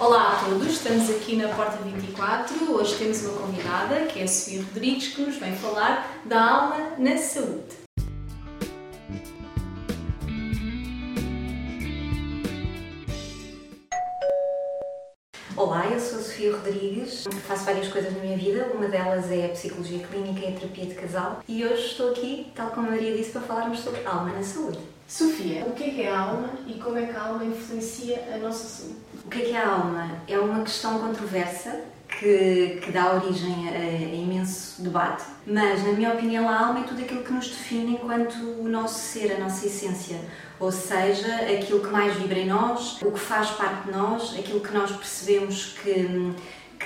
Olá a todos, estamos aqui na Porta 24. Hoje temos uma convidada que é a Sofia Rodrigues que nos vem falar da alma na saúde. Olá, eu sou a Sofia Rodrigues, faço várias coisas na minha vida, uma delas é a psicologia clínica e a terapia de casal e hoje estou aqui, tal como a Maria disse, para falarmos sobre alma na saúde. Sofia, o que é, que é a alma e como é que a alma influencia a nossa saúde? O que é que é a alma? É uma questão controversa que, que dá origem a, a, imenso debate, mas, na minha opinião, a alma é tudo aquilo que nos define enquanto o nosso ser, a nossa essência. Ou seja, aquilo que mais vibra em nós, o que faz parte de nós, aquilo que nós percebemos que,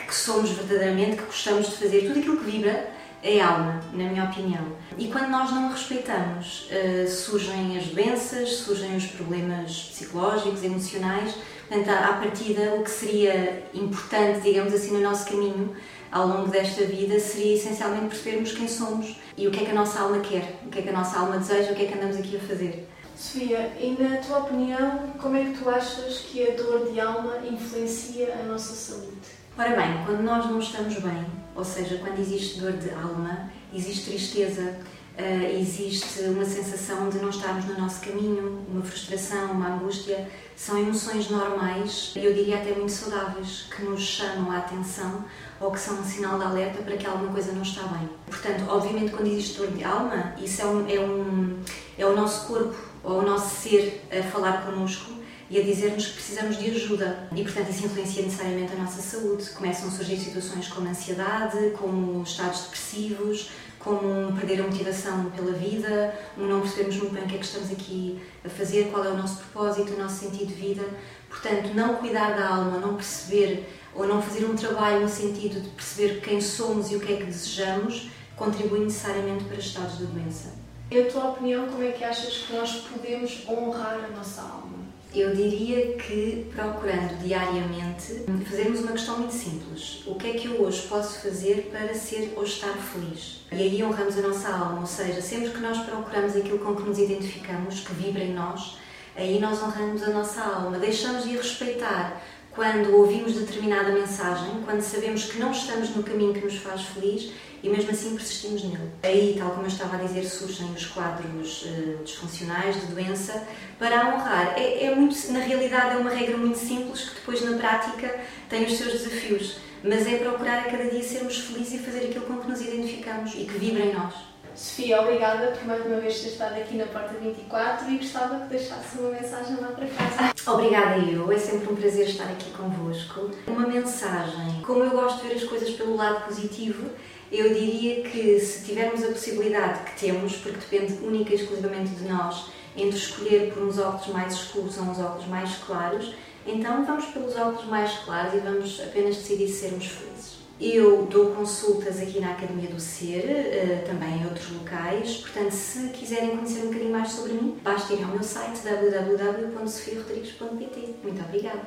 que somos verdadeiramente, que gostamos de fazer, tudo aquilo que vibra é alma, na minha opinião. E quando nós não a respeitamos, uh, surgem as doenças, surgem os problemas psicológicos, emocionais. Portanto, à partida, o que seria importante, digamos assim, no nosso caminho ao longo desta vida seria essencialmente percebermos quem somos e o que é que a nossa alma quer, o que é que a nossa alma deseja, o que é que andamos aqui a fazer. Sofia, e na tua opinião, como é que tu achas que a dor de alma influencia a nossa saúde? Ora bem, quando nós não estamos bem, ou seja, quando existe dor de alma, existe tristeza, uh, existe uma sensação de não estarmos no nosso caminho, uma frustração, uma angústia, são emoções normais, eu diria até muito saudáveis, que nos chamam a atenção ou que são um sinal de alerta para que alguma coisa não está bem. Portanto, obviamente, quando existe dor de alma, isso é, um, é, um, é o nosso corpo ou o nosso ser a falar connosco e a dizer-nos que precisamos de ajuda. E, portanto, isso influencia necessariamente a nossa saúde. Começam a surgir situações como ansiedade, como estados depressivos, como perder a motivação pela vida, não percebermos muito bem o que é que estamos aqui a fazer, qual é o nosso propósito, o nosso sentido de vida. Portanto, não cuidar da alma, não perceber ou não fazer um trabalho no sentido de perceber quem somos e o que é que desejamos, contribui necessariamente para estados de doença. E a tua opinião, como é que achas que nós podemos honrar a nossa alma? Eu diria que procurando diariamente fazermos uma questão muito simples. O que é que eu hoje posso fazer para ser ou estar feliz? E aí honramos a nossa alma, ou seja, sempre que nós procuramos aquilo com que nos identificamos, que vibra em nós, aí nós honramos a nossa alma. Deixamos de respeitar quando ouvimos determinada mensagem, quando sabemos que não estamos no caminho que nos faz feliz e mesmo assim persistimos nele. Aí, tal como eu estava a dizer, surgem os quadros uh, disfuncionais de doença para honrar. É, é, muito, na realidade, é uma regra muito simples que depois na prática tem os seus desafios, mas é procurar a cada dia sermos felizes e fazer aquilo com que nos identificamos e que vibra em nós. Sofia, obrigada por mais uma vez ter estado aqui na Porta 24 e gostava que deixasse uma mensagem lá para casa. Obrigada eu, é sempre um prazer estar aqui convosco. Uma mensagem, como eu gosto de ver as coisas pelo lado positivo, eu diria que se tivermos a possibilidade que temos, porque depende única e exclusivamente de nós, entre escolher por uns óculos mais escuros ou uns óculos mais claros, então vamos pelos óculos mais claros e vamos apenas decidir sermos felizes. Eu dou consultas aqui na Academia do Ser, eh, também em outros locais, portanto, se quiserem conhecer um bocadinho mais sobre mim, basta ir ao meu site www.sofiarodrigues.pt. Muito obrigada!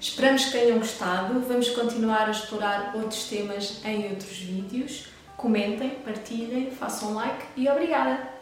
Esperamos que tenham gostado. Vamos continuar a explorar outros temas em outros vídeos. Comentem, partilhem, façam like e obrigada!